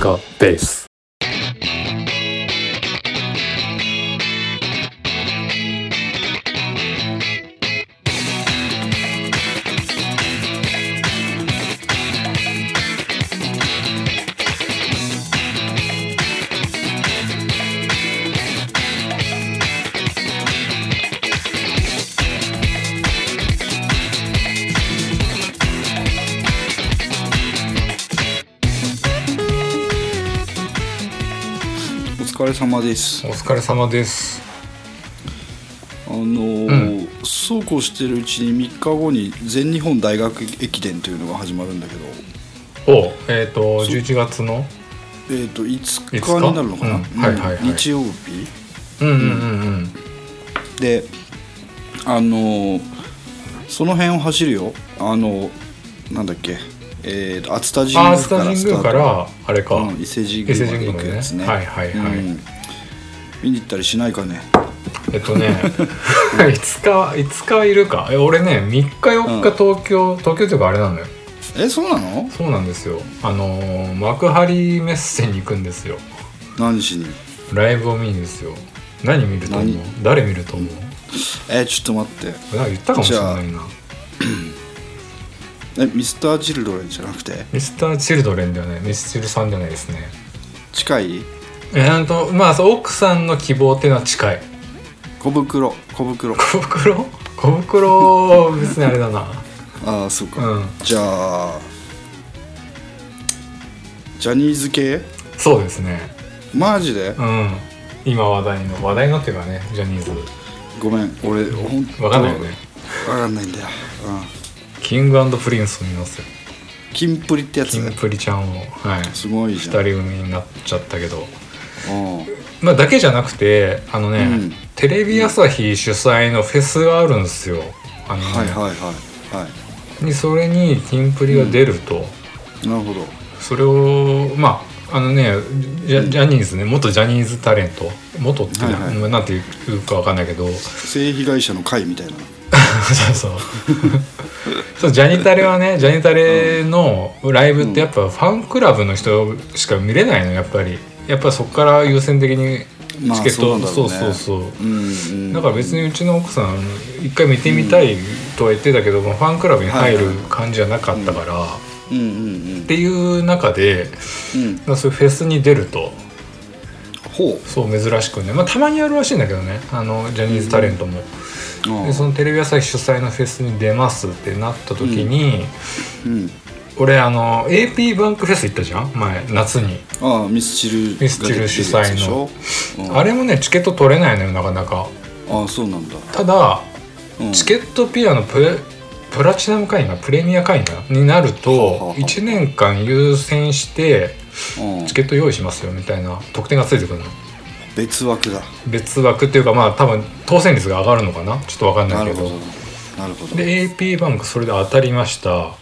カベース。様です。お疲れ様です。あのーそうこうしてるうちに3日後に全日本大学駅伝というのが始まるんだけど。おえっ、と11月の？えっ、と5日5日になるのかな、うん。はいはいはい。日曜日？うんうんうんうん。であのーその辺を走るよ。あのなんだっけ？えー、と熱田神宮からスターからあれか、うん伊勢神宮まで行くやつね。はいはいはい、うん。見に行ったりしないかね。えっとね5日5日いるか。え俺ね3日4日東京、東京というかあれなのよ。えそうなの？そうなんですよ。あのー幕張メッセに行くんですよ。何しに？ライブを見にですよ。何見ると思う？何？誰見ると思う？えちょっと待って。言ったかもしれないなえミスターチルドレンじゃなくて？ミスターチルドレンではないミスチルさんじゃないですね。近い？えー、と？まあそう奥さんの希望っていうのは近い。小袋小袋。小袋？小袋別にあれだな。ああそうか、うん。じゃあジャニーズ系？そうですね。マジで？うん。今話題の話題のっていうかねジャニーズ。ごめん俺ほんとわかんないよね。わかんないんだよ、うん、キングプリンスを見ますよ。キンプリってやつ？キンプリちゃんを。はい。すごい二じゃん。人組になっちゃったけど。うんまあだけじゃなくてあのね、うん。テレビ朝日主催のフェスがあるんですよ。あのね、はいはいはいはにそれにキンプリが出ると、いなるほど。それをまああのねジャジャニーズね元ジャニーズタレント。元って、はいはい。まあなんていうかわかんないけど。性被害者の会みたいな。そうそうそうジャニタレはねジャニタレのライブってやっぱファンクラブの人しか見れないのやっぱり。やっぱそこから優先的にまあチケット、そうなんだろそううねそう。そううんうん。だから別にうちの奥さん一回見てみたいとは言ってたけども、ファンクラブに入る感じじゃなかったから、うんうんっていう中でうん。うんまあそういうフェスに出るとほそう珍しくね、まあ、たまにあるらしいんだけどね。あのジャニーズタレントも、うでそのテレビ朝日主催のフェスに出ますってなった時に、うん。俺あの AP バンクフェス行ったじゃん？前夏に、ああミスチルミスチル主催の。あれもねチケット取れないのよなかなか。ああそうなんだ。ただうん。チケットピアのプレプラチナム会員がプレミア会員がになるとあ1年間優先してうん。チケット用意しますよみたいな特典がついてくるの別枠だ。別枠っていうかまあ多分当選率が上がるのかな？ちょっと分かんなけど。ないるほどなるほど。で AP バンクそれで当たりました。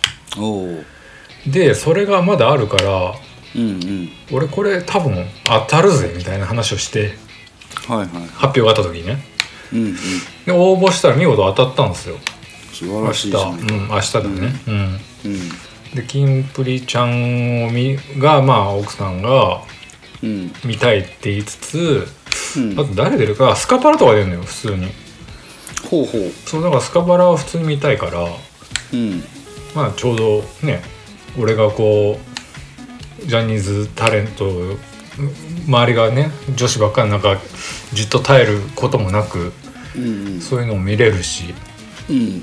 でそれがまだあるからうんうん。俺これ多分当たるぜみたいな話をしてはいはい。発表があった時にね。うんうん。で応募したら見事当たったんですよ。素晴明日らしいじゃないうん明日だね。うん。うん。でキンプリちゃんを見がまあ奥さんがうん見たいって言いつつうん。あと誰出るかスカパラとか出るのよ普通に。ほうほう。そうだからスカパラは普通に見たいからうん。まあちょうどね俺がこうジャニーズタレント周りがね女子ばっかりの中じっと耐えることもなくうん。そういうのも見れるしうん。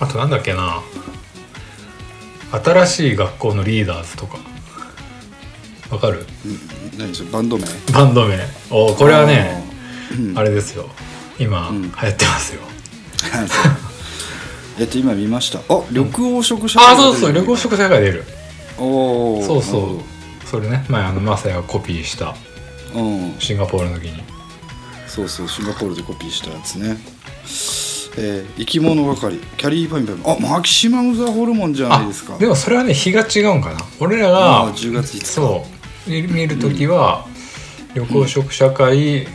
あとなんだっけな新しい学校のリーダーズとかわかる？うん。何それバンド名？バンド名。おこれはねあー。うん。あれですよ。今、ん。流行ってますよ。えっと今見ました。あ緑黄色社あそうそう旅行食社会出る。おおそうそう。それね前あのマサヤがコピーした。うん。シンガポールの時に。そうそうシンガポールでコピーしたやつね。えー、生き物係。きゃりーぱみゅぱみゅあマキシマム・ザ・ホルモンじゃないですか。でもそれはね日が違うんかな。俺らあがー10月5日そう見見る時は、緑黄色社会、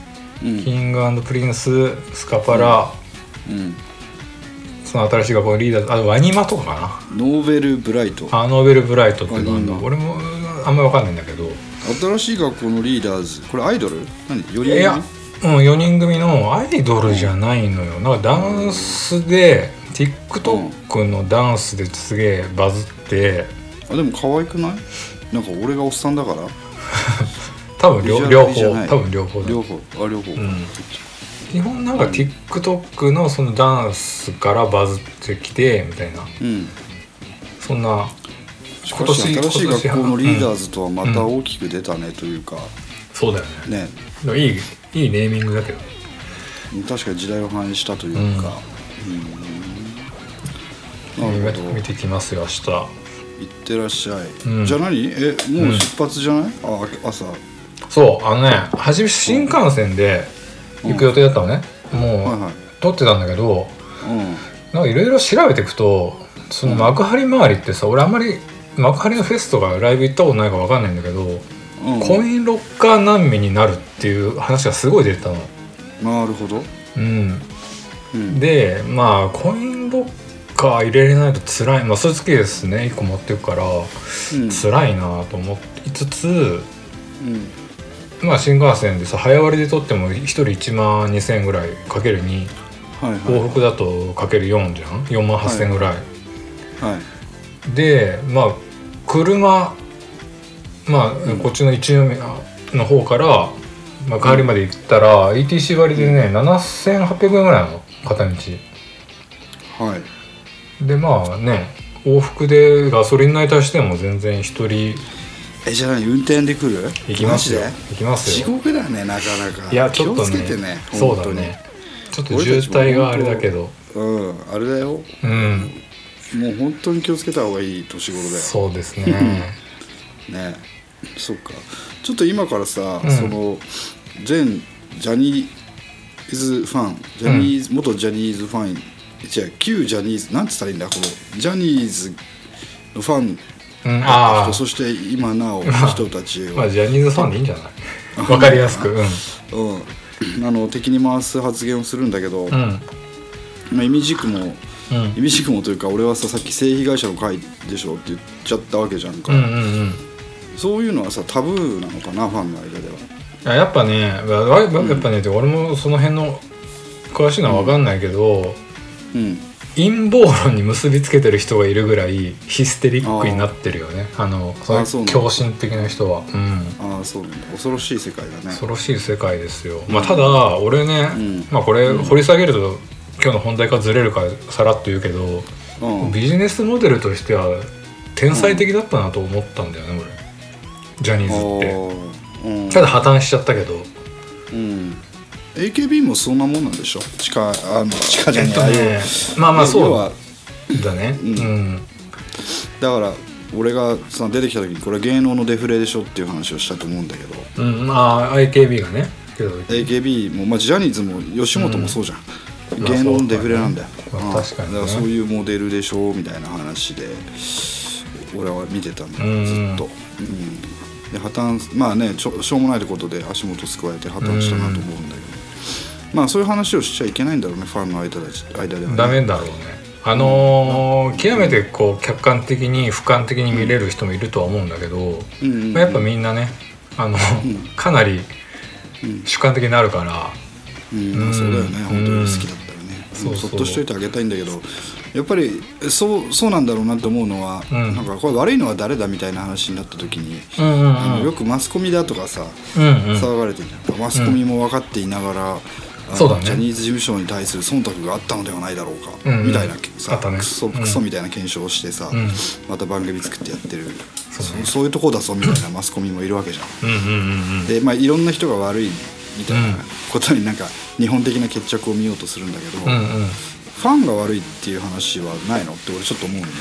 うん。キングプリンススカパラ、うん。その新しい学校のリーダーあと WANIMA とかか Novelbright。なあ Novelbright っていうの俺もあんまり分かんないんだけど。新しい学校のリーダーズこれアイドル？何？4人いや、うん、4人組のアイドルじゃないのよ。なんかダンスで TikTok のダンスですげえバズって。あでも可愛くない？なんか俺がおっさんだから 多分両両方多分両方だ。両方。あ両方、ん。基本なんか TikTok のそのダンスからバズってきてみたいな。うん。そんなしかし新しい今年学校のリーダーズとはまた大きく出たねというか、そうだよね。ね。いいいいネーミングだけど。確かに時代を反映したというか、うん。なるほど。見てきますよ明日いってらっしゃい、うん。じゃあ何？えもう出発じゃない、あ朝。そうあのね初め新幹線で行く予定だったのね、もう、はいはい。撮ってたんだけどうん。なんかいろいろ調べていくとその幕張周りってさ俺あんまり幕張のフェスとかライブ行ったことないから分かんないんだけど、うん。コインロッカー難民になるっていう話がすごい出てたの。なるほど、うん、うん、でまあコインロッカー入れれないと辛い。まあスーツケースね。1個持ってるからうん。辛いなと思いつつ、うん。まあ新幹線でさ早割りで取っても1人1万2,000円ぐらいかける2はいはい。往復だとかける4じゃん？4万8,000円ぐらい、はい。でまあ車まあ、うん。こっちの一宮の方から、まあ、帰りまで行ったら、ETC 割でね7,800円ぐらいなの。片道。はいでまあね往復でガソリン代足しても全然一人。えじゃあ何運転で来る？行きますよ。行きます地よ獄だねなかなか。いやちょっとね気をつけてねそうだね。ちょっと渋滞があれだけど。うんあれだよ。うん。もう本当に気をつけた方がいい年頃だよ。そうですね。ね。そっか。ちょっと今からさ、うん。その全ジャニーズファンジャニーズ、元ジャニーズファン違う旧ジャニーズなんて言ったらいいんだこのジャニーズのファンうん、だったあ人そして今なお人たちあを、まあジャニーズファンでいいんじゃない？わかりやすく。うん。うん、あの敵に回す発言をするんだけど、うん。まあ、意味軸もうん。意味軸もというか俺はささっき性被害者の会でしょって言っちゃったわけじゃんか、うんうんうん。そういうのはさタブーなのかなファンの間では。あやっぱねやっぱね、俺もその辺の詳しいのは分かんないけど、うん陰謀論に結びつけてる人がいるぐらいヒステリックになってるよね。あのの狂信的な人は。うん。ああそうなんだ。恐ろしい世界だね。恐ろしい世界ですよ、まあ、ただ俺ね、ん。まあこれ掘り下げると今日の本題からずれるからさらっと言うけど、うん。ビジネスモデルとしては天才的だったなと思ったんだよね、俺。ジャニーズって。うん。ただ破綻しちゃったけど。うん AKB もそんなもんなんでしょ？地下あの地下じゃえっとないああいうねまあまあそう。だね。うん。うん。だから俺がさ出てきた時にこれ芸能のデフレでしょっていう話をしたと思うんだけど。うん、まあ IKB がね。AKB も、まあ、ジャニーズも吉本もそうじゃん、うん。芸能のデフレなんだよ、まあうん。確かにね。だからそういうモデルでしょみたいな話で俺は見てたんだよ、うん。ずっと、うん、で破綻まあねしょうもないことで足元すくわれて破綻したなと思うんだけど、まあそういう話をしちゃいけないんだろうねファンの間で間では、ね、ダメだろうね。あのー極めてこう客観的に俯瞰的に見れる人もいるとは思うんだけど、まあやっぱみんなねあの、かなり主観的になるから、うん。まあそうだよね、うん。本当に好きだったらね、そうそっとしといてあげたいんだけどやっぱりそうそうなんだろうなって思うのは、うん。なんかこれ悪いのは誰だみたいな話になった時に、うんうんあのうんよくマスコミだとかさ、うんうん。騒がれてるマスコミも分かっていながら、あのそうだね。ジャニーズ事務所に対する忖度があったのではないだろうか、うんうん。みたいなあさ、ね。クソうん。クソみたいな検証をしてさ、うん。また番組作ってやってる。そうね。そそういうとこだぞみたいなマスコミもいるわけじゃん。うんうんうんうんでまあいろんな人が悪いみたいうん。なことになんか日本的な決着を見ようとするんだけど、うんうん。ファンが悪いっていう話はないのって俺ちょっと思うんだよ。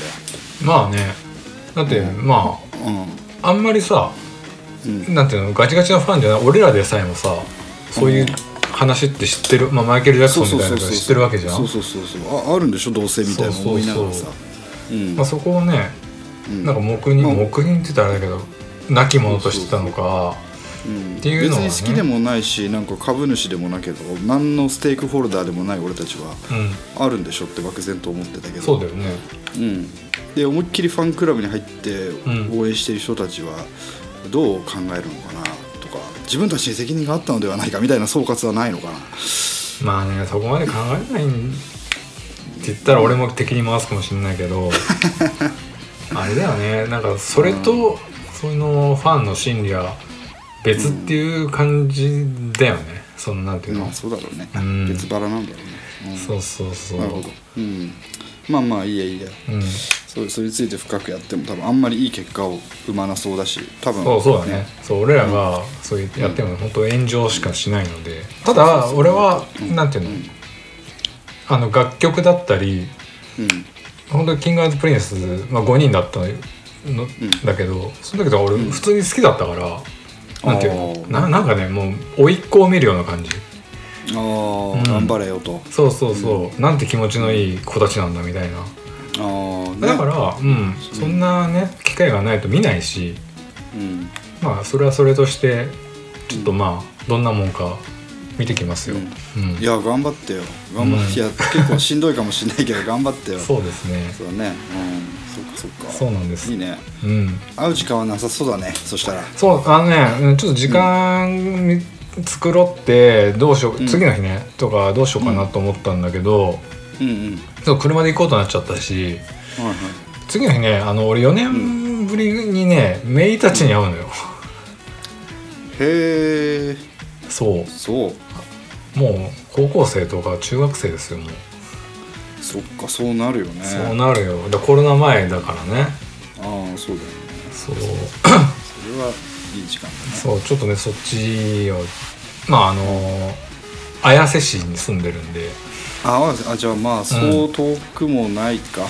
まあね。だってまああんまりさうん。うんなんていうのガチガチなファンじゃない俺らでさえもさそういう話って知ってる、まあ、マイケル・ジャクソンみたいなの知ってるわけじゃん。そうそうそうそう。ああるんでしょ？どうせみたいな思いながらさ。そううん。まあ、そこをねうん。なんか黙認、まあ黙認って言ったらあれだけど亡き者としてたのかうん。っていうのはね。別に好きでもないしなんか株主でもなけど何のステークホルダーでもない俺たちはうん。あるんでしょって漠然と思ってたけど。そうだよね。うん、で思いっきりファンクラブに入ってん。応援してる人たちは、どう考えるのかな？とか自分たちに責任があったのではないかみたいな総括はないのかな。まあねそこまで考えないんって言ったら俺も敵に回すかもしれないけど あれだよね。なんかそれとそのファンの心理は別っていう感じだよね、そのなんていうの、まあそうだろうね、うん。別腹なんだろうね、うん。そうそうそう。なるほど、うん、まあまあいいやいいや。うん、そそれについて深くやっても多分あんまりいい結果を生まなそうだし多分そうそうだね。そう俺らがそうやっても本当炎上しかしないので。ただ俺はなんていうのあの楽曲だったりうん。本当にキングプリンス、まあ、5人だったのだけどその時は俺普通に好きだったから、なんていうのななんかねもう甥っ子を見るような感じ。あ頑張れよと。そうそうそう、なんて気持ちのいい子たちなんだみたいなだから、うん、そんなね機会がないと見ないしうん。まあそれはそれとしてちょっとまあどんなもんか見てきますよ、うん。いや頑張ってよ。頑張って、うん。いや結構しんどいかもしれないけど 頑張ってよ。そうですね。そうだね。うん。そっかそっか。そうなんです。いいね。うん。会う時間はなさそうだね。そしたら。そうあのねうんちょっと時間み作ろうってどうしよう、うん。次の日ねとかどうしようかなと思ったんだけど、うんうんそう車で行こうとなっちゃったし。はいはい次の日ねあの俺4年ぶりにねメイたちに会うのよ、へえそう。そう。もう高校生とか中学生ですよもう、そっかそうなるよね。そうなるよ。でコロナ前だからね。ああそうだよね。そう。それはいい時間だね。そうちょっとねそっちをまああの綾瀬市に住んでるんでああじゃあまあそう遠くもないか、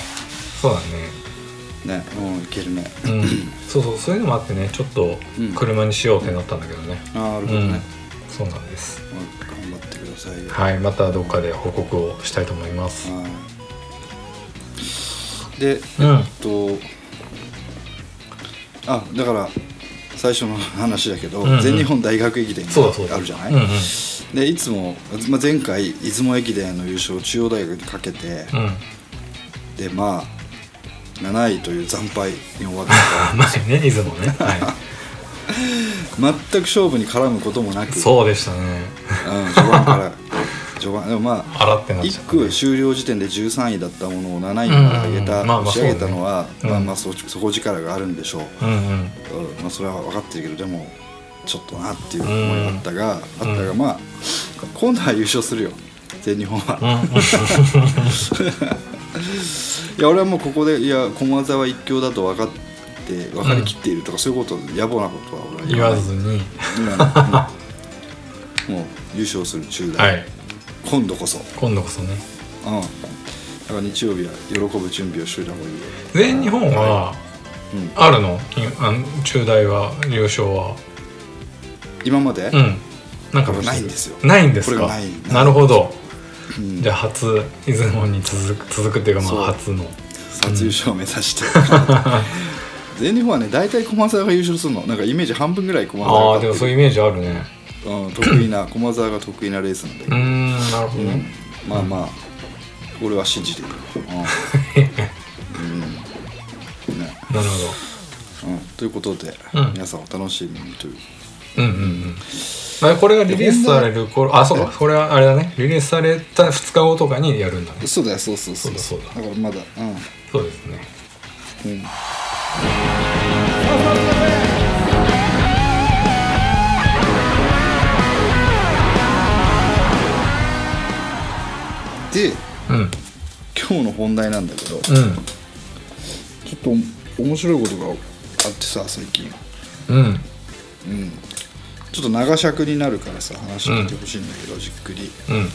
そうだね。ねうんいけるね。うん。そうそうそういうのもあってねちょっとうん。車にしようってなったんだけどね、ああなるうんほどね、そうなんです。まあ頑張ってください。よはいまたどっかで報告をしたいと思います。はい。でうん。えっとあだから最初の話だけど、うんうん。全日本大学駅伝があるじゃない、うんうん。でいつも、まあ、前回出雲駅伝の優勝を中央大学にかけて、うん。でまあ7位という惨敗に終わっ まあね出雲ね、はた全く勝負に絡むこともなく。い、そうでしたね。うん、序盤から序盤でもまああらってなっちゃ1った区終了時点で13位だったものを7位にまで上げた、うんうんまあまあ押し上げたのは、まあまあそ底力があるんでしょう、うんうん。うんまあ、それは分かってるけどでもちょっとなっていう思いがあったが、あったがうん。まあ今度は優勝するよ。全日本は、いや俺はもうここでいや駒沢一強だと分かって分かりきっているとか、そういうこと野暮なことは俺は言わずに。もう優勝する中大、はい今度こそ。今度こそね。うん。だから日曜日は喜ぶ準備をしといた方がいいよ。全日本はうん。あるの？金あの中大は優勝は？今まで、うん。なんかこれないんですよ。ないんですか？これがない。なるほど。うん。じゃあ初出雲に続く続くっていうかまそうあ初の。初優勝を目指して、全日本はね大体駒澤が優勝するの。なんかイメージ半分ぐらい駒あ澤があでもそういうイう、メージあるね。うん、得意な駒澤が得意なレースなんだけど、うーんなるほどうん。ねまあまあ俺は信じてる。よ、うん。うん。ね。なるうん、ということで、うん。皆さんお楽しみにという。ほどうんうんうん。まあこれがリリースされる頃あそうか。これはあれだね。リリースされた2日後とかにやるんだね。そうだよそうそうそうそう。だそうだ。からまだそうですね。うん、でうん。今日の本題なんだけど、ちょうんっと面白いことがあってさ最近、うん。うん、ちょっと長尺になるからさ話聞いてほしいんだけど、じっくり。うん。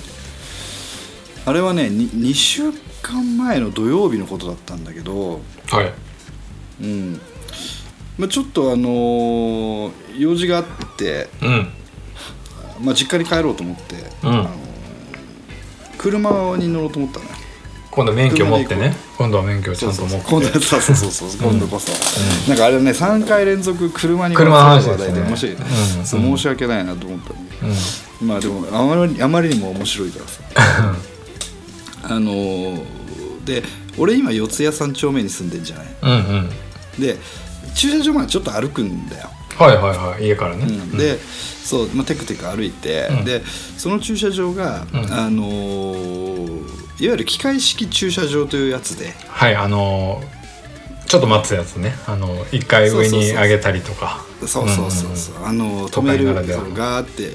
あれはね 2, 2週間前の土曜日のことだったんだけど、はい。うん。まあ、ちょっとあのー用事があって、うん。まあ、実家に帰ろうと思って、うん。あのー車に乗ろうと思ったのよ。今度免許持ってね。今度は免許をちゃんと持って。今度はそうそうそう。そう今度こそ、なんかあれはね3回連続車に車の話題で面白い、う申し訳ないなと思ったんだけど、うん。まあでもあまりあまりにも面白いからさ。あのーで俺今四谷三丁目に住んでんじゃない？うんうん。で駐車場までちょっと歩くんだよはいはいはい。家からね、うん。でそう、まあ、テクテク歩いて、うん。でその駐車場が、うん。あのーいわゆる機械式駐車場というやつで。はいあのーちょっと待つやつね。あの一回上に上げたりとか。そうそうそうそう、あの都止めるガーって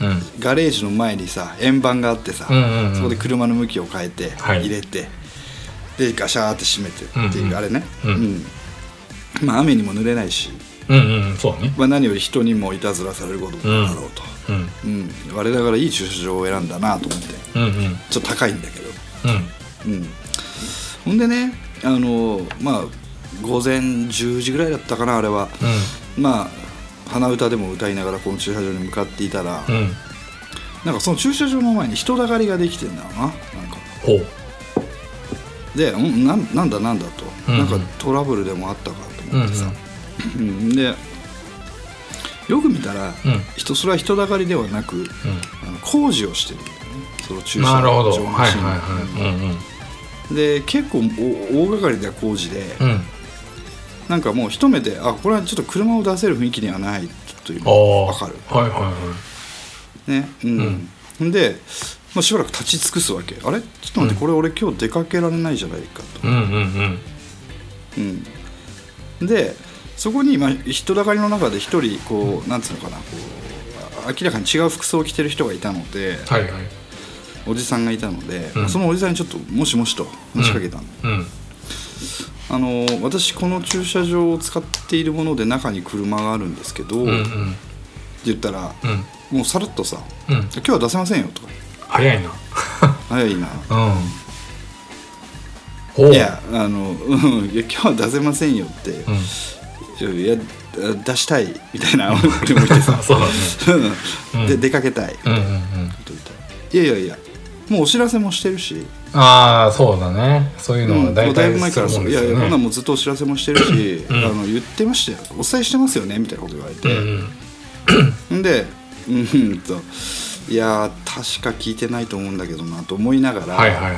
うん。うんガレージの前にさ円盤があってさ、うんうんうん。そこで車の向きを変えて、はい。入れてでガシャーって閉めてっていう、うんうんあれね、うん。まあ雨にも濡れないし、うんうんそうね。まあ、何より人にもいたずらされることもなかろうと、うんうん。我ながらいい駐車場を選んだなと思って。うんうん。ちょっと高いんだけど。うん。うん。ほんでねあのまあ午前10時ぐらいだったかなあれは、まあ鼻歌でも歌いながらこの駐車場に向かっていたら、うん。うんなんかその駐車場の前に人だかりができてんだよななんか。ほう。でんなんなんだなんだと、うんうん。なんかトラブルでもあったかと思ってさ、うんでよく見たら、うん。人それは人だかりではなく、うあの工事をしてるんだよね。その駐ん車場のシーンはいはいはい。うんうん。で結構お大掛かりな工事で、うん。なんかもう一目であこれはちょっと車を出せる雰囲気にはないというのが分かる。はいはいはね。うん、ん、で、まあ、しばらく立ち尽くすわけ。あれ？ちょっと待って、うん。これ俺今日出かけられないじゃないかと。いうんうんうん。うん、でそこに、まあ、人だかりの中で一人こうなんつうのかなこう明らかに違う服装を着てる人がいたのではいはい。おじさんがいたので、うん。そのおじさんにちょっともしもしと話しかけたの、うん。あの私この駐車場を使っているもので中に車があるんですけど、うんうってん言ったらうん。もうさらっとさうん「今日は出せませんよ」とか。早いな「早いな」うん。いやあの、うん、いや今日は出せませんよって、うんいや出したいみたいな俺も言ってさ。そうで出かけたい、うんうんうん。いやいやいやもうお知らせもしてるし、ああそうだね。そういうのは大体うだいぶ前からそう。いやいやこんなもうずっとお知らせもしてるし、うん。あの言ってましたよ。お伝えしてますよねみたいなこと言われて、うんでうん。うんといや確か聞いてないと思うんだけどなと思いながら、はいはいはい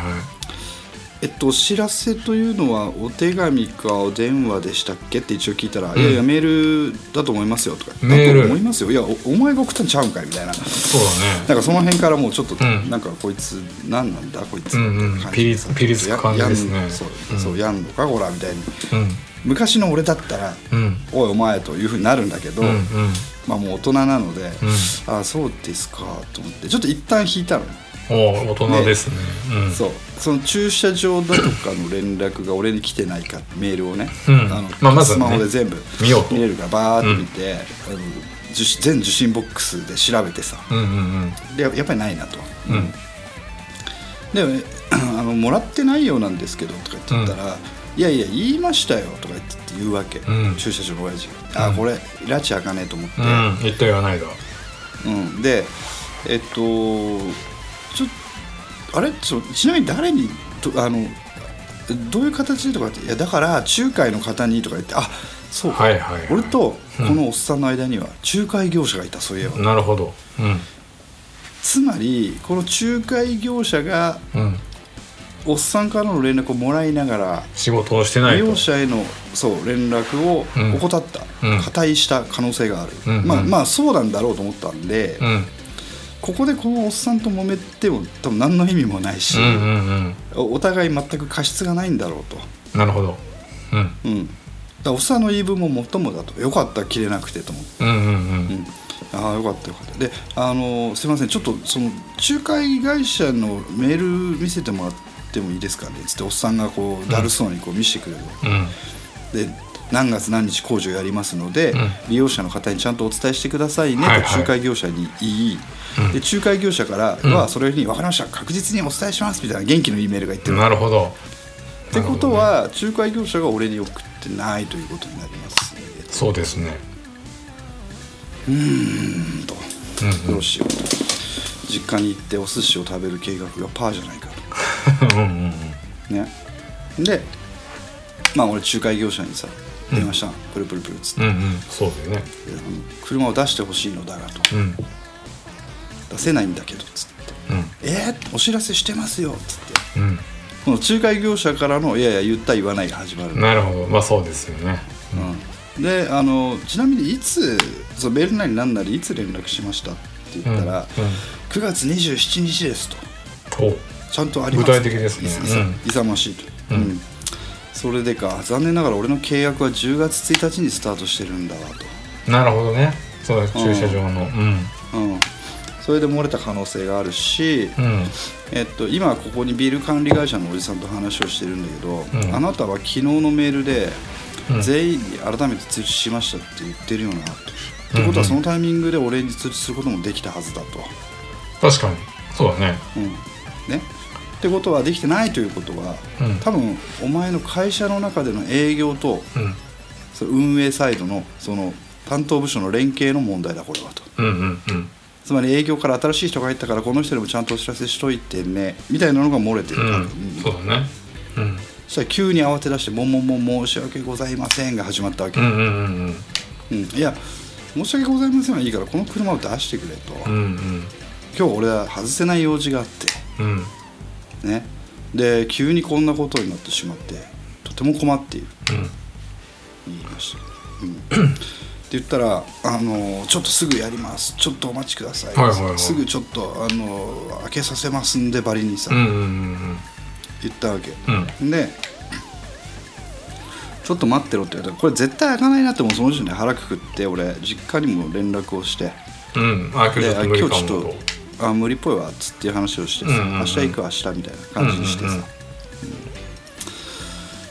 えっと、お知らせというのはお手紙かお電話でしたっけって一応聞いたら「ん。いやいやメールだと思いますよ」とか「メール。だと思いますよ。いやおお前が送ったんちゃうんかい」みたいな。そうだね。なんかその辺からもうちょっと、ん。なんかこいつ何なんだ？こいつ。うん。うんみたいな感じでさピリピリつく感じですね。ややんそう,、うん。そうやんのかこらみたいにうん。昔の俺だったらうん「おいお前」というふうになるんだけど、うんうん。まあもう大人なのでうん「ああそうですか」と思って。ちょっと一旦引いたの、おお大人ですね。うん。そう。その駐車場だとかの連絡が俺に来てないかメールをね、うん。あのまあまスマホで全部見ようと。見れるからバーって見て、あの受信全受信ボックスで調べてさ。うんうんでややっぱりないなと。うん。うん。でもあの「もらってないようなんですけど」とか言ってたら「いやいや言いましたよ」とか言って言うわけ、うん。駐車場の親父が「あこれ拉致あかねえ」と思って、うん。言った言わないだ。うん。でえっとちょあれ？ちょちなみに誰にとあのどういう形でとかって「いやだから仲介の方に」とか言って「あそうか、はいはいはい。俺とこのおっさんの間には仲介業者がいたそういえば、なるほど。うん。つまりこの仲介業者がうん。おっさんからの連絡をもらいながら仕事をしてない利と。用者へのそう連絡をうん。怠った、うん。破壊した可能性がある、うん。うん。まあまあそうなんだろうと思ったんで、ここでこのおっさんと揉めても多分何の意味もないし、うんうんおお互い全く過失がないんだろうと、なるほど。うん。うん、だおっさんの言い分ももっともだと。よかった切れなくてと思って。うんうん。ううん。んああよかったよかった。であのすいません。ちょっとその仲介会社のメール見せてもらってもいいですかね？つっておっさんがこうだるそうにこう見せてくれる、うん。で何月何日工事をやりますので、うん。利用者の方にちゃんとお伝えしてくださいね。はいはい。と仲介業者に言い、うん。で仲介業者からはそれに「分かりました確実にお伝えします」みたいな元気のいいメールが言ってる。なるほど。ってことは、仲介業者が俺に送ってないということになりますね。そうですね。うんと。うんうん。どうしよう。と実家に行ってお寿司を食べる計画がパーじゃないか うんうんとね。でまあ俺仲介業者にさ電話した。の、プルプルプルっつって、うんうん。うんそうだよね。であの車を出してほしいのだがと。うん。出せないんだけどっつって。うん「えー、お知らせしてますよ」っつって。うん。この仲介業者からの「いやいや言った言わない」が始まる、なるほど。まあそうですよね。うん。であのちなみにいつそのメールなりなんなりいつ連絡しましたって言ったら、9月27日ですと。ちゃんとあります具体的ですね。うん。勇ましいと、うん。うんそれでか。残念ながら俺の契約は10月1日にスタートしてるんだわなるほどね。そう駐車場の。うん。と、うん、それで漏れた可能性があるし、うん。えっと、今ここにビル管理会社のおじさんと話をしてるんだけど、うん。あなたは昨日のメールでうん。全員に改めて通知しましたって言ってるよなと。ってことはそのタイミングで俺に通知することもできたはずだと。確かに。そうだね。うん。ね、ってことはできてないということはうん。多分お前の会社の中での営業とうん。その運営サイドのその担当部署の連携の問題だこれはと。うんうんうん。つまり営業から新しい人が入ったからこの人にもちゃんとお知らせしといてねみたいなのが漏れてる、うん。多分。そうだね。うん。そしたら急に慌て出して「もんもんもん申し訳ございません」が始まったわけ、うんうんうん。うん。いや申し訳ございませんはいいからこの車を出してくれと、うんうん。今日俺は外せない用事があって。うんね。で急にこんなことになってしまってとても困っている。うん。言いました、うん、って言ったらあの「ちょっとすぐやります。ちょっとお待ちください」はいはいはい。すぐちょっとあの開けさせますんでバリにさ、うんうん言ったわけ、うん。でちょっと待ってろって言われた。らこれ絶対開かないなってもう。その時点で腹くくって俺実家にも連絡をして。うん。あ今日ちょっとあ無理っぽいわっつっていう話をしてさ、うんうんうん。明日行く明日みたいな感じにしてさ、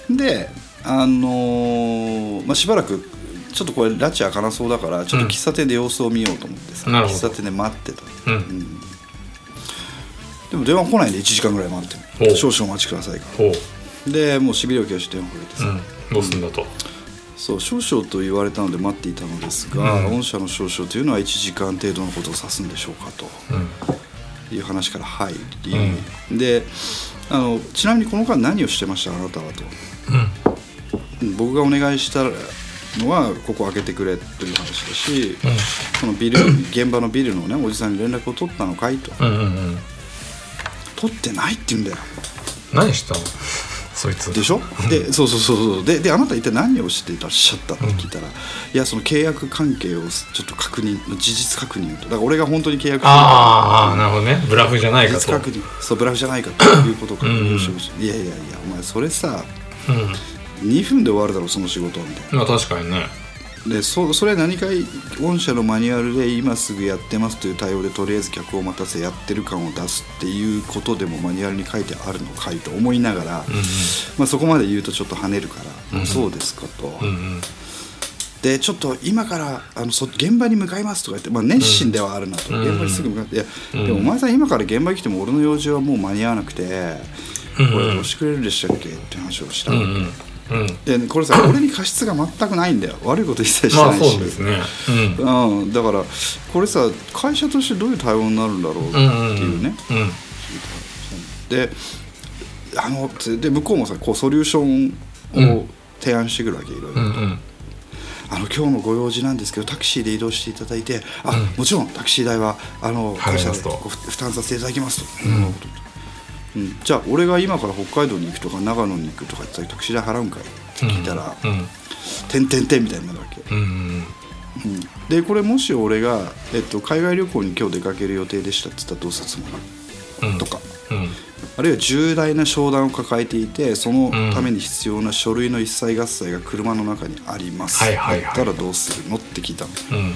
うんであのーまあ、しばらくちょっとこれ拉致開かなそうだからちょっと喫茶店で様子を見ようと思ってさ、喫茶店で待ってた、うん。うん。でも電話来ないんで1時間ぐらい待って少々お待ちくださいかほう。でもうしびれを切らして電話かけてさ、うん。どうすんだとそう少々と言われたので待っていたのですが、うん。御社の少々というのは1時間程度のことを指すんでしょうかうん。という話から入り、であのちなみにこの間何をしてました？あなたはと。うん。うん僕がお願いしたのはここ開けてくれという話だし、そのビル 現場のビルのねおじさんに連絡を取ったのかいとうんうんうん。取ってないって言うんだよ。何したの？そいつ。でしょ？でそうそうそうそう。でであなた一体何をしていらっしゃったって聞いたら、いやその契約関係をちょっと確認事実確認をと。だから俺が本当に契約ああなるほどね。ブラフじゃないかと。事実確認。そうブラフじゃないかということを確認してほしい、いやいやいやお前それさうん。2分で終わるだろその仕事みたいな。まあ確かにねでそそれ何か御社のマニュアルで今すぐやってますという対応でとりあえず客を待たせやってる感を出すっていうことでもマニュアルに書いてあるのかいと思いながら、まあ、そこまで言うとちょっと跳ねるから、そうですかと、うんうん。でちょっと今からあのそ現場に向かいますとか言って、まあ、熱心ではあるなと、うん。現場にすぐ向かって、うんでもお前さん今から現場に来ても俺の用事はもう間に合わなくて、うんこれどうしてくれるでしたっけって話をしたうんうん。でこれさ 俺に過失が全くないんだよ。悪いこと一切してまあないし、そうですね。うん、だからこれさ会社としてどういう対応になるんだろうってうんうんうんいうね、うん。であので向こうもさこうソリューションを提案してくるわけいろいろ、うんうん。あの今日のご用事なんですけどタクシーで移動していただいてあ、もちろんタクシー代はあの会社でご負負担させていただきますと、うんじゃあ俺が今から北海道に行くとか長野に行くとか言ったらタクシー代払うんかいって聞いたらうん「てんてんてん」みたいになるわけ、うんうんうん。でこれもし俺が、えっと、海外旅行に今日出かける予定でしたって言ったらどうするつもり？うん。とか。うん。あるいは重大な商談を抱えていてそのために必要な書類の一切合切が車の中にあります、はいはいはい。だったらどうするの？って聞いたの。うん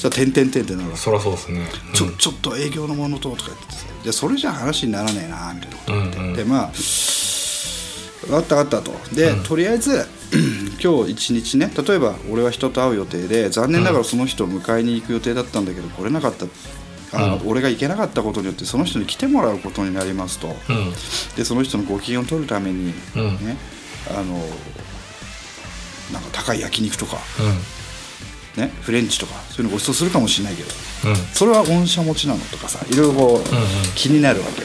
じゃあ「てんてんてん」ってなるそりゃそうですね。ちょちょっと営業のものととか言ってさ「でそれじゃ話にならねえな」みたいなこと言って、うんうん。でまあ分かった分かったと。で、とりあえず 今日一日ね例えば俺は人と会う予定で残念ながらその人を迎えに行く予定だったんだけど来れなかった。あ、うん。俺が行けなかったことによってその人に来てもらうことになりますと、うん。でその人のご機嫌を取るために、うん。ねあのなんか高い焼肉とか、うね、フレンチとかそういうのご馳走するかもしれないけどんうん。それは御社持ちなのとかさいろいろこう、うん気になるわけ。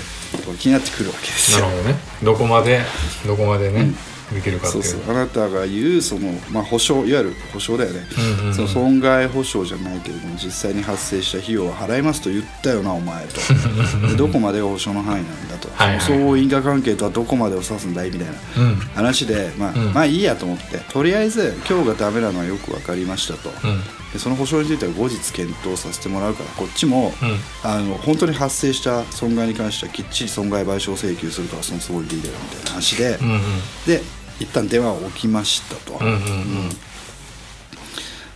気になってくるわけですよ。なるほどね。どこまでどこまでねできるかっていう。うそそう。あなたが言うその、まあ、保証いわゆる保証だよね、うんうんうん。その損害保証じゃないけれども実際に発生した費用は払いますと言ったよなお前と。でどこまでが保証の範囲なんだと、はいその相互因果関係とはどこまでを指すんだいみたいな。うん。話で、まあうん。まあいいやと思って。とりあえず今日がダメなのはよく分かりましたと、うん。でその保証については後日検討させてもらうからこっちも、うん。あの本当に発生した損害に関してはきっちり損害賠償請求するからそのつもりでいいだよみたいな話で、うんうん。で一旦電話を置きましたと、うんうん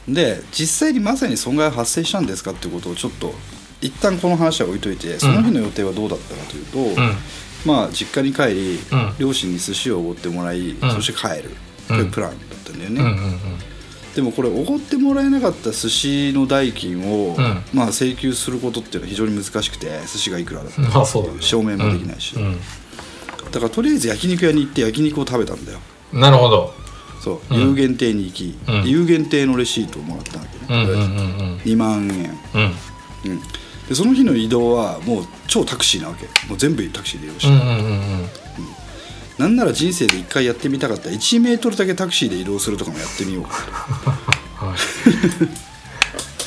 うん。で実際にまさに損害は発生したんですかっていうことをちょっと一旦この話は置いといてその日の予定はどうだったかというと、うん。まあ実家に帰り、うん。両親に寿司をおごってもらい、ん。そして帰る。というプランだったんだよね、うんうんうん。でもこれおごってもらえなかった寿司の代金を、うん。まあ、請求することっていうのは非常に難しくて寿司がいくらだったまあそうだね。証明もできないし、うん。だからとりあえず焼肉屋に行って焼肉を食べたんだよ。うんなるほど。そう、うん。有限定に行き、うん。有限定のレシートをもらったわけね、うんうんうんとりあえず2万円、うん。うん。うん、でその日の移動はもう超タクシーなわけ。もう全部タクシーで移動して、うんうんうん。うん。なんなら人生で一回やってみたかった。1メートルだけタクシーで移動するとかもやってみようか はい。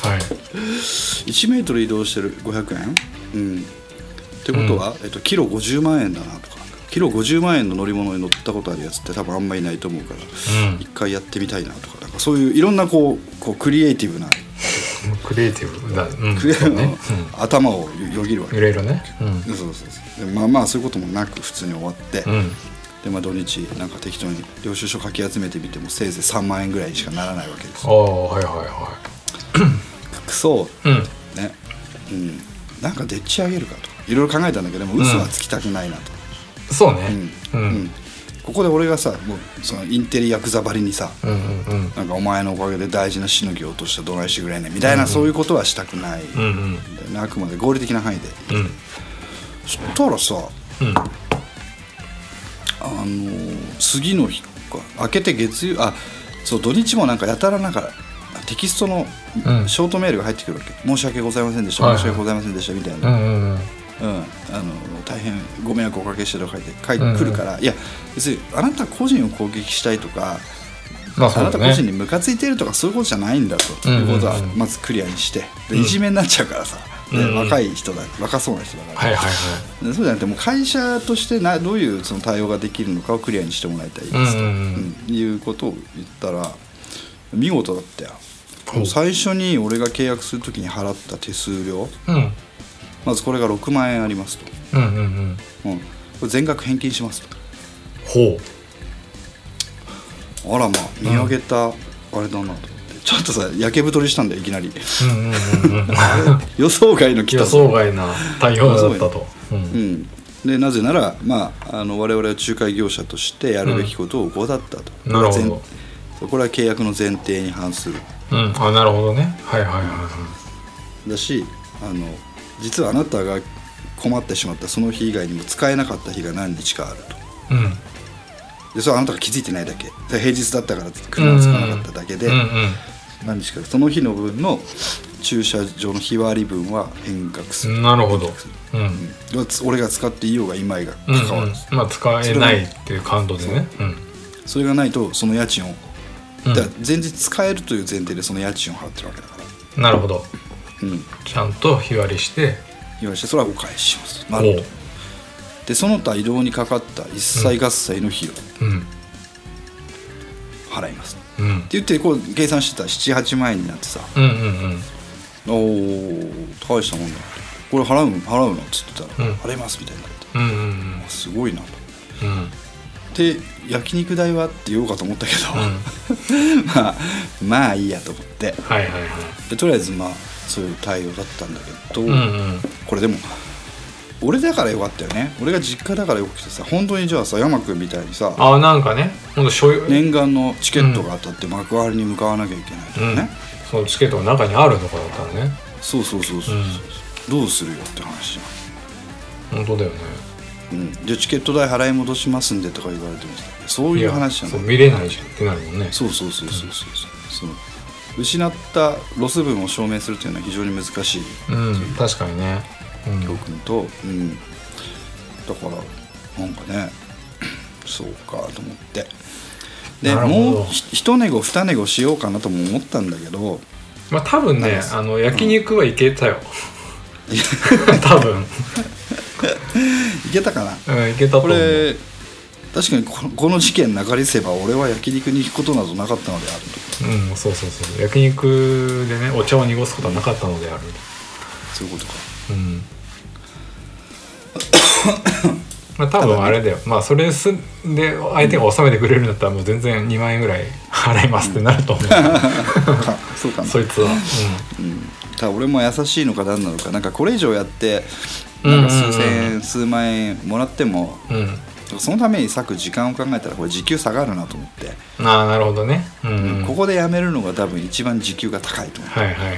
はい。と1メートル移動してる。500円？うん。ってことは、えっと、キロ50万円だなと。かキロ50万円の乗り物に乗ったことあるやつって多分あんまりいないと思うからうん。一回やってみたいなとかなんかそういういろんなこうこうクリエイティブな、クリエイティブ。だうん。クリエイそうね。頭をよぎるわけ。うんいろいろね。そうそうそうでまあまあそういうこともなく普通に終わって、うん。うんでまあ土日なんか適当に領収書かき集めてみてもせいぜい3万円ぐらいにしかならないわけですああはいはいは クソ。いうん。ね。うん。なんかでっち上げるかと。いろいろ考えたんだけども嘘はつきたくないなと、そうね。ううん。んうん。ここで俺がさもうそのインテリヤクザばりにさうんうんうん。なんかお前のおかげで大事なしのぎを落としたどないしてくれんねんみたいな、そういうことはしたくない、うんうん。であくまで合理的な範囲で。うん。そしたらさうん。あのー次の日か明けて月曜あそう土日もなんかやたらなんかテキストのうん。ショートメールが入ってくるわけ、申し訳ございませんでしたはいはい。申し訳ございませんでしたみたいな、うんうんうんうん、あの大変ご迷惑をおかけしてとか書いて書いてうんうん。くるから、いや別にあなた個人を攻撃したいとか、あなたまあそうだね。個人にムカついてるとかそういうことじゃないんだとうんうんうん。いうことはまずクリアにしてでいじめになっちゃうからさ、でうんうん。若い人だ若そうな人だから、はいはいはい。でそうじゃなくてもう会社としてなどういうその対応ができるのかをクリアにしてもらいたいですと、うんうんうん。いうことを言ったら見事だったよ。最初に俺が契約する時に払った手数料うんまずこれが6万円ありますと、うんうんうん。うん、これ全額返金しますと。ほあらまあ見上げたあれだなと思って。ちょっとさやけ太りしたんだよいきなり。ううんうんうんうん。予想外の来予た想外な対応だったと。ううん。ん、でなぜなら、まあ、あの我々は仲介業者としてやるべきことを怠ったと、なるほど。これは前これは契約の前提に反する。うん。あなるほどね。はいはいはいはだしあの実はあなたが困ってしまったその日以外にも使えなかった日が何日かあると。いうん。でそれはあなたが気づいてないだけ。で平日だったから車を使わなかっただけで、うんうん何日かその日の分の駐車場の日割り分は返却する、なるほど。うん。うん。俺が使っていようがいまいがうん関わらず、うん。まあ使えないっていう感度でね。うん。それがないとその家賃を、うん。だから前日使えるという前提でその家賃を払ってるわけだから。なるほど。うんちゃんと日割りして。言われてそれはお返しします。おなるほどでその他移動にかかった一切合切の費用、うん。払います。ってうん言ってこう計算してたら78万円になってさ。うんうんおお大したもんだこれ払う払うの？っつってたら、うん。払いますみたいになって。うんうんうん。あすごいなと。うん。で焼肉代は？って言おうかと思ったけど、まあまあいいやと思って。はいはいはい。でとりあえずまあそういう対応だったんだけど、うんうん。これでも俺だからよかったよね。俺が実家だからよくてさ本当にじゃあさ山君みたいにさあなんかねほんと所有念願のチケットが当たって幕張に向かわなきゃいけないとかうん。ね、そのチケットが中にあるとかだったらね。そうそうそうそうそう、どうするよって話じ本当だよね。ゃん、うん、じゃあチケット代払い戻しますんでとか言われてもさそういう話じゃない。見れないじゃんってなるもんね。そうそうそうそうそう。そう。その失ったロス分を証明するというのは非常に難しい。うん確かにね。うん。教訓と、うん、だからなんかね そうかと思って。でもうひ一寝ご二寝ごしようかなとも思ったんだけど。まあ多分ねあの焼肉はいけたよ、多分。いけたかな？うんいけたとこ思う。れ確かにこの事件流れせば俺は焼肉に行くことなどなかったのであるとうんそうそうそう。焼肉でねお茶を濁すことはなかったのである。そういうことか。うん。まあ多分あれだよ。まあそれすで相手が納めてくれるんだったらもう全然2万円ぐらい払いますってなると思う、か そうかなそいつは、うん、ただ俺も優しいのか何なのか。なんかこれ以上やってなんか数千円、数万円もらってもうんうんそのために割く時間を考えたらこれ時給下がるなと思って、うん、ああなるほどね。うん、うん、ここでやめるのが多分一番時給が高いと思はいはいはいはい、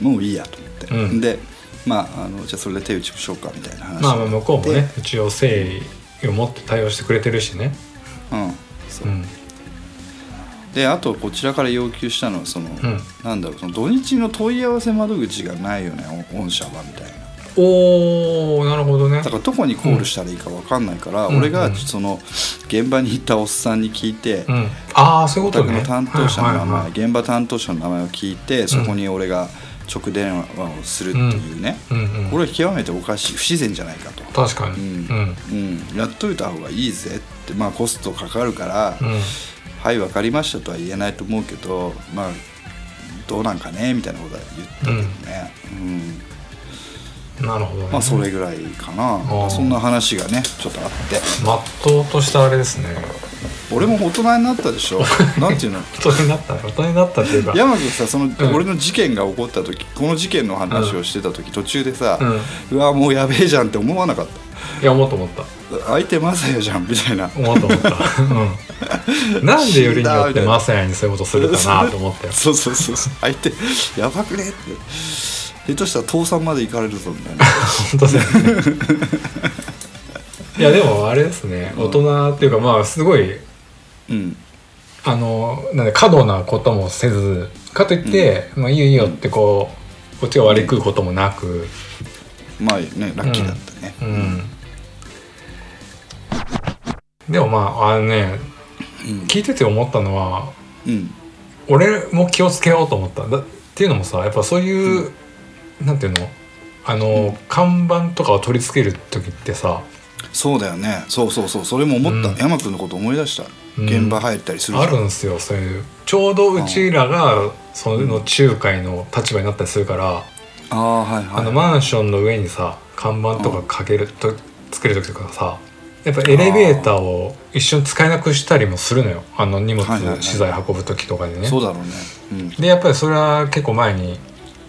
う、もういいやと思って、うん。でまああのじゃあそれで手打ちしようかみたいな話まあまあ向こうもでね一応誠意を持って対応してくれてるしね。うん。そう。うん。であとこちらから要求したのはその、ん。なんだろうその土日の問い合わせ窓口がないよねお御社はみたいなおーなるほどね。だからどこにコールしたらいいか分かんないから、うん俺がうん。その現場に行ったおっさんに聞いて、うん。ああそういうことね。の担当者の名前、はいはいはい。現場担当者の名前を聞いてそこに俺が直電話をするっていうね、うんうんこれは極めておかしい不自然じゃないかと、確かに。ううん。んうん、やっといた方がいいぜってまあコストかかるから、うん。はい分かりましたとは言えないと思うけどまあどうなんかねみたいなことは言ったけどね、うんなるほどね。まあそれぐらいかな、ー。そんな話がねちょっとあって。まっとうとしたあれですね。俺も大人になったでしょ。なんていうの？大人になった大人になったっていうか。山君さその、ん。俺の事件が起こった時この事件の話をしてた時、途中でさ、ううわもうやべえじゃんって思わなかっいや思った思った。た相手マサヤじゃんみたいな。思った思った、うん、なんでよりによってマサヤにそういうことするかなと思ったよ そうそうそうそう。相手やばくねって下手したら倒産まで行かれるぞみたいな。本当だよね。いやでもあれですね。大人っていうかまあすごいうん。あのなんで過度なこともせずかといって、まあ、いいよいいよってこうこっちが割り食うこともなく。まあね。ラッキーだったね、うん、でもまああのねうん。聞いてて思ったのはうん。俺も気をつけようと思った。だっていうのもさやっぱそういう、なんていうの？あの、看板とかを取り付ける時ってさ。そうだよね。そうそうそう。それも思った、うん。山君のこと思い出した、うん。現場入ったりするあるんですよそういう。ちょうどうちらがその仲介の立場になったりするから、ああはいはい。あのマンションの上にさ看板とかかけると作る時とかさやっぱエレベーターを一瞬使えなくしたりもするのよ。あの荷物資材運ぶ時とかでね。そうだろうね。うん。でやっぱりそれは結構前に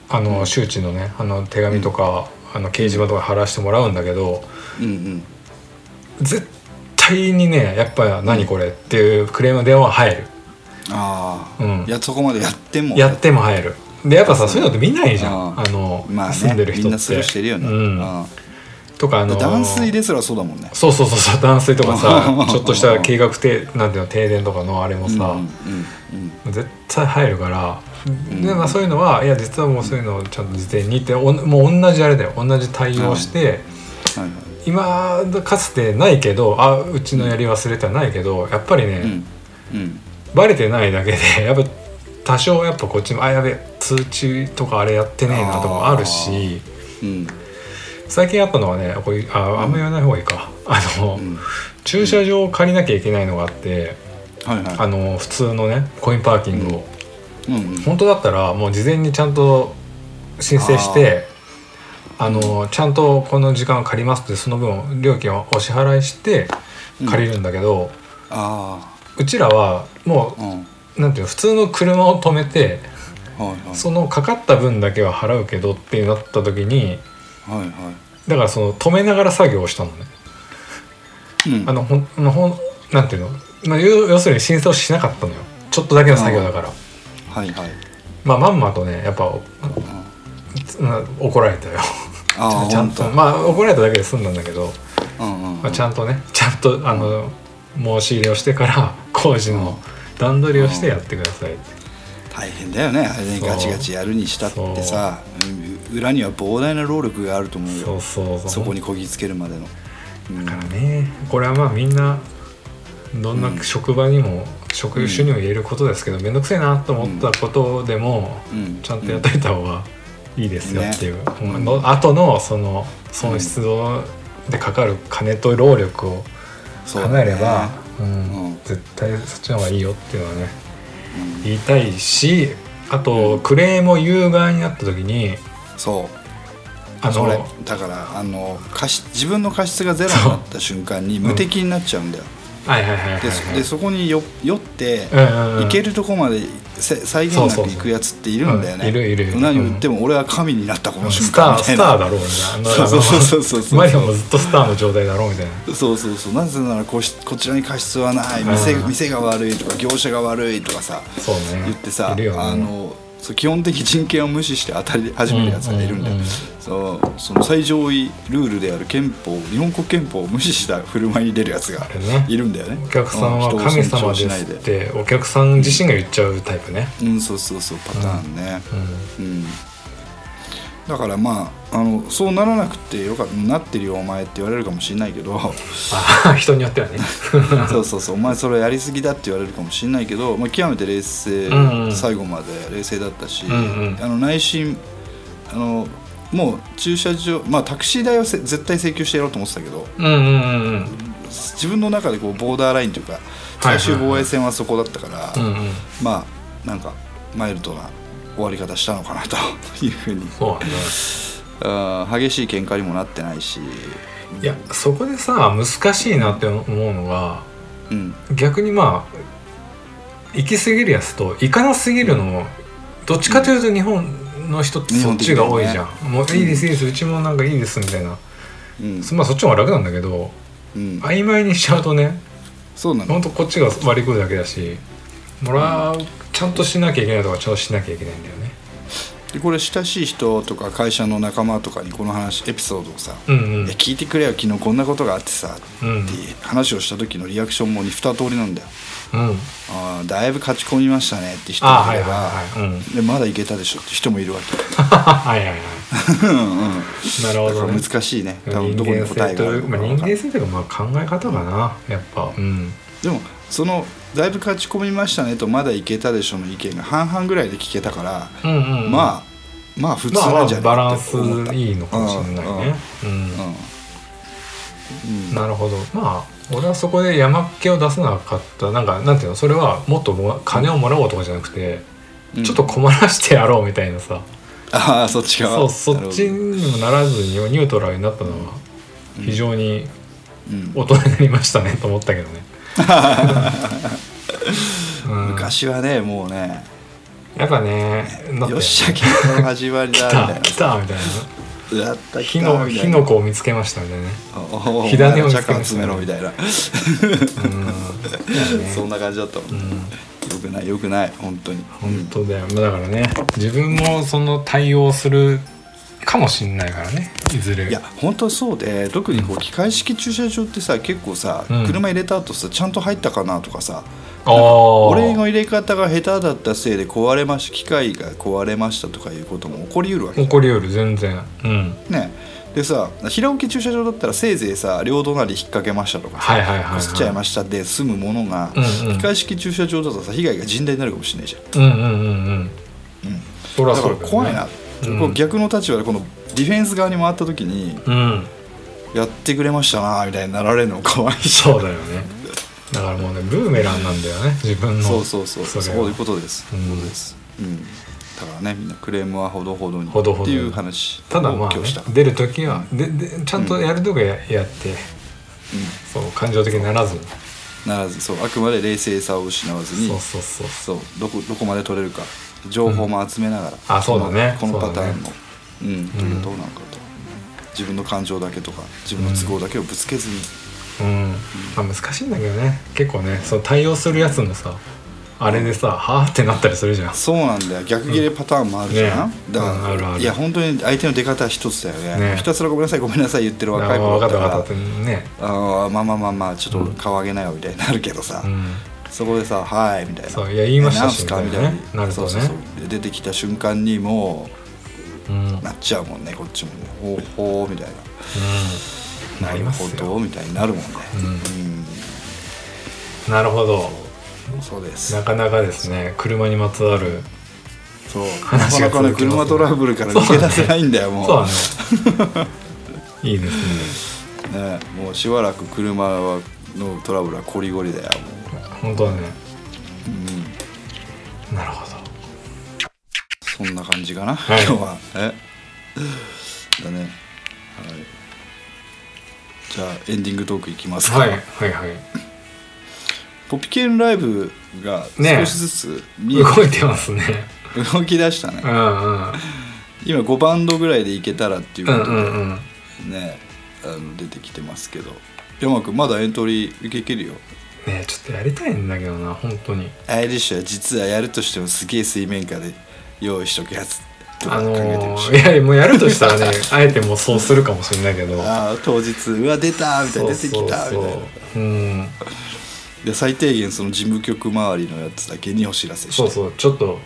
あの周知のねあの手紙とか、あの掲示板とか貼らせてもらうんだけどうんうん。絶対にねやっぱ何これ？っていうクレームの電話は入る。ああ、うん。いやそこまでやっても。やっても入る。でやっぱさあそう。いうのって見ないじゃん。ああ。の、まあね住んでる人って。みんなスルーしてるよね、うん。あとかあのあ断水ですらそうだもんね。そうそうそうそう断水とかさ うん。ちょっとした計画停なんていうの停電とかのあれもさ、うんうんうん絶対入るから、んでまあ、そういうのはいや実はもうそういうのをちゃんと事前にっておもう同じあれだよ。同じ対応して、はい。はい。今かつてないけどあうちのやり忘れてはないけどやっぱりね、うん。うん。バレてないだけで やっぱ多少やっぱこっちもあやべ通知とかあれやってねえなとかもあるしうん。最近あったのはねこれああんま言わない方がいいか。あの、うん。駐車場を借りなきゃいけないのがあってはいはい。あの普通のねコインパーキングを、うんうん。本当だったらもう事前にちゃんと申請してあのちゃんとこの時間を借りますってその分料金をお支払いして借りるんだけど、あうちらはもあうん。うなんていうの普通の車を止めてはいはい。そのかかった分だけは払うけどってなった時にはいはい。だからその止めながら作業をしたのね。うん。あのほんほんなんていうの、まあ、要要するに申請をしなかったのよ。ちょっとだけの作業だから。はいはい。まあまんまとねやっぱ、うん。怒られたよ。ちゃんと。まあ怒られただけで済んだんだけど、うんうんうん。まあ、ちゃんとねちゃんとあの申し入れをしてから工事の段取りをしてやってください。大変だよね。あれねガチガチやるにしたってさう。ん裏には膨大な労力があると思うよ。そうそうそう。そこにこぎつけるまでの。うん。だからねこれはまあみんなどんな職場にも職種にも言えることですけど面倒くせえなと思ったことでもうん。ちゃんとやっといた方がいいですよっていう、ね。の後のその損失でかかる金と労力を考えれば、うん。うん。絶対そっちの方がいいよっていうのはね言いたいしあとクレームを言う側になった時にそう。あのだからあの過失自分の過失がゼロになった瞬間に無敵になっちゃうんだよ、はいはいはいはい、はい。でそでそこによ酔って、行けるとこまでせ際限なく行くやつっているんだよね。いるいる。何を言っても俺は神になったこの瞬間みたいな。ターだろうみたいな。そうそうそうそう。そ うマリオもずっとスターの状態だろうみたいな。そうそうそうなぜならこしこちらに過失はない。店うん店が悪いとか業者が悪いとかさそうね。言ってさ、あのそう基本的人権を無視して当たり始めるやつがいるんだよ、うんうんうんそうその最上位ルールである憲法日本国憲法を無視した振る舞いに出るやつがいるんだよね。お客さんは神尊様ですってお客さん自身が言っちゃうタイプね。うんそうそうそうパターンね。うん。うん、だからまああのそうならなくてよかったなってるよお前って言われるかもしれないけど。あ人によってはね。そうそうそう。お前それやりすぎだって言われるかもしれないけど、まあ、極めて冷静、うんうん。最後まで冷静だったし、うんうん。あの内心あのもう駐車場まあタクシー代はせ絶対請求してやろうと思ってたけどうんうんうんうん。自分の中でこうボーダーラインというかはい最終防衛戦はそこだったから、うんうん。まあなんかマイルドな終わり方したのかなと。いうふうに。そうだね。激しい喧嘩にもなってないし。いやそこでさ難しいなって思うのがうん。逆にまあ行き過ぎるやつと行かなすぎるのもどっちかというと日本の人ってそっちが多いじゃん、もういいですいいですうちもなんかいいですみたいな、うん。まあそっちの方が楽なんだけどうん。曖昧にしちゃうとねそうなの。ほんとこっちが割り食うだけだしもらうちゃんとしなきゃいけないとかちゃんとしなきゃいけないんだよね。でこれ親しい人とか会社の仲間とかにこの話エピソードをさうんうん。いや聞いてくれよ昨日こんなことがあってさ、うん。って話をした時のリアクションも二通りなんだよ。うん。あーだいぶ勝ち込みましたねって人もいればでまだいけたでしょって人もいるわけ。はいはいはい。うんうんなるほどね。難しいね。多分人どこに間答えがあるのか人間性というかまあ考え方かなやっぱ。うん。でもそのだいぶ勝ち込みましたねとまだいけたでしょの意見が半々ぐらいで聞けたから、うんうんうん。まあまあ普通まあまあなんじゃないバランスいいのかもしれないね。うんなるほど。まあ俺はそこで山っ気を出さなかった。なんかなんていうの？それはもっとも金をもらおうとかじゃなくて、うん。ちょっと困らしてやろうみたいなさ、ああそっち側。そうそっちにもならずにニュートラルになったのは非常にうん。大人になりましたねと思ったけどね、うん、昔はねもうね。やっぱねよっしゃ喧嘩の始まり来だみたいな。た来たみたいな。やった火の火の粉を見つけましたみたいな火種を見つけ着ましためろみたいな。うん。そんな感じだったもん。よくないよくない本当に。本当だよ。だからね自分もその対応するかもしんないからねいずれ。いや本当そうで特にこう機械式駐車場ってさ結構さ、うん。車入れた後さちゃんと入ったかなとかさ俺の入れ方が下手だったせいで壊れました機械が壊れましたとかいうことも起こりうるわけ起こりうる全然。うん。ね。でさ平置き駐車場だったらせいぜいさ両隣引っ掛けましたとかさはいはいはいっちゃいましたで済むものが、うんうん。機械式駐車場だとさ被害が甚大になるかもしれないじゃん。うんうんうんうん。うん。そらそうだよね。怖いな、うんこう逆の立場でこのディフェンス側に回った時にうん。やってくれましたなみたいになられるの怖いしそうだよね。だからもうねブーメランなんだよね自分の。そうそうそう。そういうことです、うん。そうです、うん、だからねみんなクレームはほどほどにほどほどに。っていう話ただまあ、ねを今日した、出る時はででちゃんとやるとこや,、やってそう感情的にならず。ならずそう。あくまで冷静さを失わずに。そうそうそう。そう。どこどこまで取れるか情報も集めながら、あそうだね。このパターンのうんどうなのかと、自分の感情だけとか自分の都合だけをぶつけずに、うん、まあ、難しいんだけどね。結構ねその対応するやつもさあれでさはあってなったりするじゃん。そうなんだよ。逆切れパターンもあるじゃん、ね。だから、うんあるある。いや本当に相手の出方は一つだよね。ね。ひたすらごめんなさいごめんなさい言ってる若いあ子だかああまあまあまあまあちょっと顔上げなよみたいになるけどさ、うんそこでさ「はい」みたいな。そういや言いましたしえなんすか？みたいなねななるとね。そうそうそう。で出てきた瞬間にもうん、うん。うなっちゃうもんねこっちも。ねほうほうみたいな。なりますよ。るほどみたいになるもんね。うん。なるほど。うんそうです。なかなかですね。車にまつわるそう。な話がかなかね車トラブルから抜け出せないんだよもう。そうだね。いいですね。ねもうしばらく車はのトラブルはこりごりだよも本当はね。う、うん、なるほど。そんな感じかな、はい。今日は。え？だね。はい。じゃあエンディングトークいきますか、はいはいはい。ポピケンライブがね少しずつ見え動いてますね。動き出したね。うんうん。今5バンドぐらいでいけたらっていううんことで、うんうん。ねあの出てきてますけど山君まだエントリー受けけるよ。ねちょっとやりたいんだけどな本当に。アイリッシュは実はやるとしてもすげえ水面下で用意しとくやつとかあ考えてるのし、ー、いやもうやるとしたらね あえてもうそうするかもしれないけど。ああ当日うわ出たみたいな出てきたみたいな。そうんで最低限その事務局周りのやつだけにお知らせしてそう。そうちょっと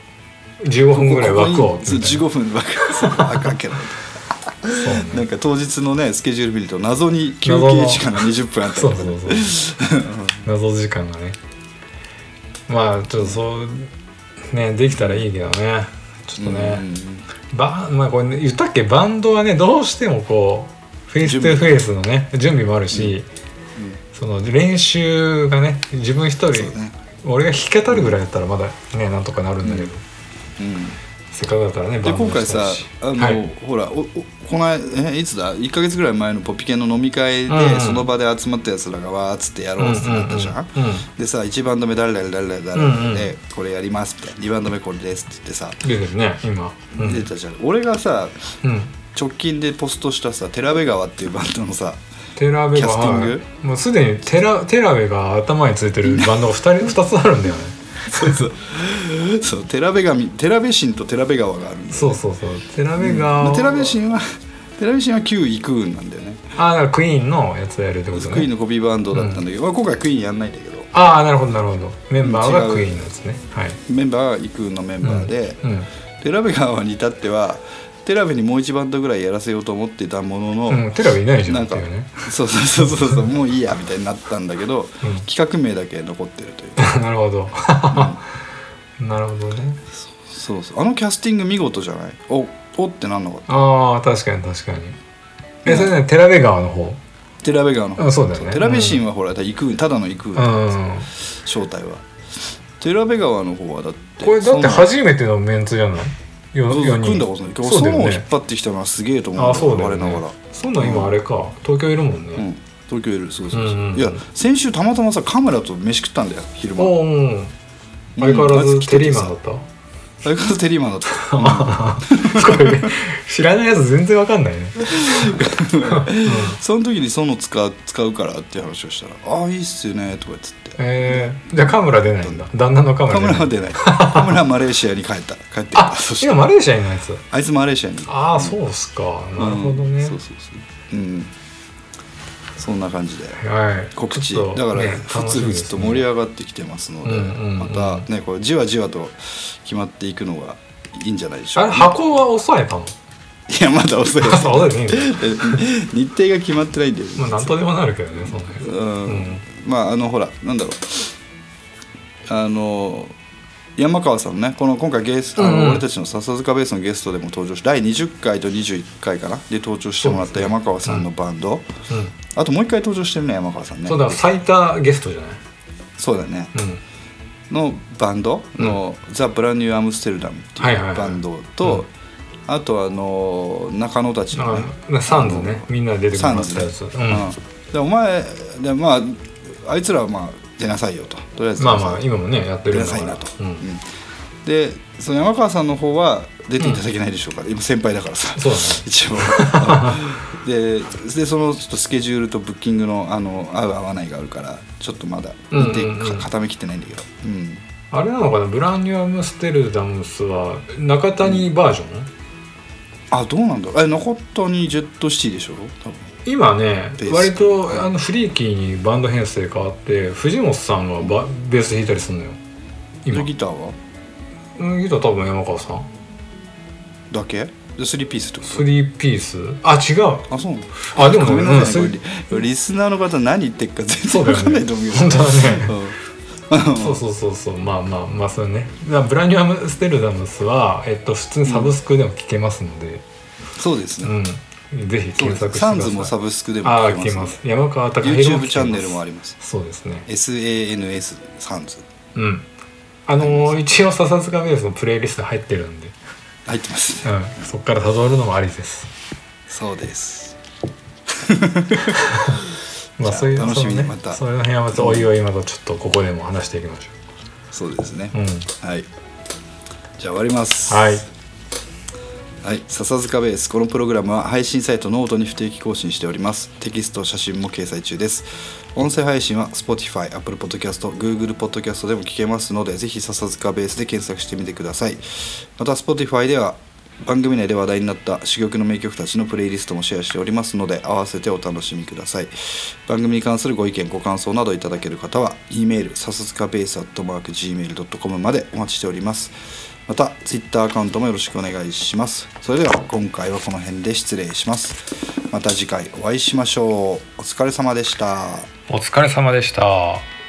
15分ぐらい枠をここにそう15分枠そう枠開けろそうねなんか当日のねスケジュール見ると謎に休憩時間が20分あったりとか。そうそうそう。謎時間がね。まあちょっとそうねできたらいいけどね。ちょっとね、バまあこれ、ね、言ったっけ？バンドはねどうしてもこうフェイストゥフェイスのね準備もあるし、その練習がね自分一人、ね。俺が弾けたるぐらいだったらまだねなんとかなるんだけど、うんせっかくだったらねで今回さあの、はい。ほらおおこの間えいつだ？1か月ぐらい前のポピケンの飲み会で、うん。うんその場で集まったやつらがわーっつってやろうっつってなったじゃん,、うんうんうんでさ1バンド目誰々誰々誰々で、これやりますみたいな2バンド目これですって言ってさ、出てるね今。うん、出たじゃん。俺がさうん、直近でポストしたさテラベ川っていうバンドのさテラベがキャスティング？はいもうすでにテラテラベが頭についてるバンドが 2, 人二つあるんだよねそうそう。そうテラベガミテラベシンとテラベ川があるんだよそうそうそう。テラベが、まあテラベシンはテラベシンは旧イクーンなんだよね。あだからクイーンのやつをやるってことね。クイーンのコピーバンドだったんだけど、まあ今回クイーンやんないんだけど。ああなるほどなるほど。メンバーがクイーンのやつね。はい。メンバーはイクーンのメンバーで、うんテラベ川に至ってはテラベにもう一バンドぐらいやらせようと思ってたものの、うん、テラベいないじゃなんんかねそうそうそうそうそうもういいやみたいになったんだけど、うん。企画名だけ残ってるという。か なるほど。なるほどね。そうそうあのキャスティング見事じゃない？おおってなんなかった？ああ確かに確かに。えそれねテラベ川の方？テラベ川の方。あそうだよね。テラベシンはほらイクーンただのイクーンうだからさん。正体は。テラベ川の方はだってこれだって初めてのメンツじゃない？よそう組んだことない。けどそうだよね。ソンを引っ張ってきたのはすげえと思うあそうだながらそんなん今あれか。東京いるもんうん。ね東京いるそうそうそう、うんうんうん。いや先週たまたまさカメラと飯食ったんだよ昼間。おおー相変わらずテリーマンだった？相変わらずテリーマンだった、これ知らないやつ全然わかんないね。その時にその使う使うからっていう話をしたら「ああいいっすよね」とかっつってえー、じゃあカムラ出ないんだ。旦那のカムラカメラは出ない。カメラはマレーシアに帰った。帰ってあ今マレーシアにのやつ。あいつマレーシアに。ああそうっすか。なるほどね、うん。そうそうそう。うんそんな感じで。はい。告知。だからね。ふつふつと盛り上がってきてますので、うんうんうんまたねこれじわじわと決まっていくのがいいんじゃないでしょう。か、箱は抑えたの？いやまだ遅い。です 日程が決まってないんだよ、まあなんとでもなるけどねそんなうんうん。まああのほらなんだろう。あの山川さんねこの今回ゲスト、うんうん。俺たちの笹塚ベースのゲストでも登場し第20回と21回かな？で登場してもらった山川さんのバンド、うん。あともう一回登場してるね山川さんね。そうだ最多ゲストじゃない？そうだね。うん。のバンドの、ザ・ブランニュー・アムステルダムってはいうバンドと、うん。あとあの中野たちのね。あサンズね。みんなで出てくサンズううん。ん、でお前でまああいつらはまあ出なさいよと。とりあえず。まあまあ今もねやって出るだから。なんさいなと、うん。うん。でその山川さんの方は出ていただけないでしょうから、今先輩だからさ。そう 一応。ででそのちょっとスケジュールとブッキングのあの合う合わないがあるからちょっとまだうん日うんうん。固めきってないんだけど、うん。あれなのかな？ブランニューアムステルダムスは中谷バージョン、あどうなんだえ残ったにジェットシティでしょ？多分今ね割とあのフリーキーにバンド編成変わって藤本さんがバベース弾いたりするのよ。今。でギターは？うんギター多分山川さん。だけ？3ピースってこと？スリーピース？あ違う。あそうなの？あでもごめんなさい、うんこれリリスナーの方何言ってるか全然わかんないねと思うけど本当だね。うん。そうそうそうそう。まあまあまあそれね。ブラニュアムステルダムスは、えっと、普通にサブスクでも聞けますので、そうですね、うんぜひ検索してサンズもサブスクでも聞けます。す。山川隆 YouTube チャンネルもあります。そうですね。SANS サンズ。うん。あのー一応笹塚ベースのプレイリスト入ってるんで、入ってます。うん、そこから辿るのもありです。そうです。まあそういう楽しみにまた。その辺はまたおいおいまたちょっとここでも話していきましそうですね、ょう、うん、はい。じゃあ終わります。はいはい、笹塚ベースこのプログラムは配信サイトノートに不定期更新しております。テキスト写真も掲載中です。音声配信は Spotify、Apple Podcast、Google Podcast でも聞けますのでぜひ笹塚ベースで検索してみてください。また Spotify では番組内で話題になった珠玉の名曲たちのプレイリストもシェアしておりますので合わせてお楽しみください。番組に関するご意見ご感想などいただける方は e メール笹塚ベース .gmail.com までお待ちしております。また Twitter アカウントもよろしくお願いします。それでは今回はこの辺で失礼します。また次回お会いしましょう。お疲れ様でした。お疲れ様でした。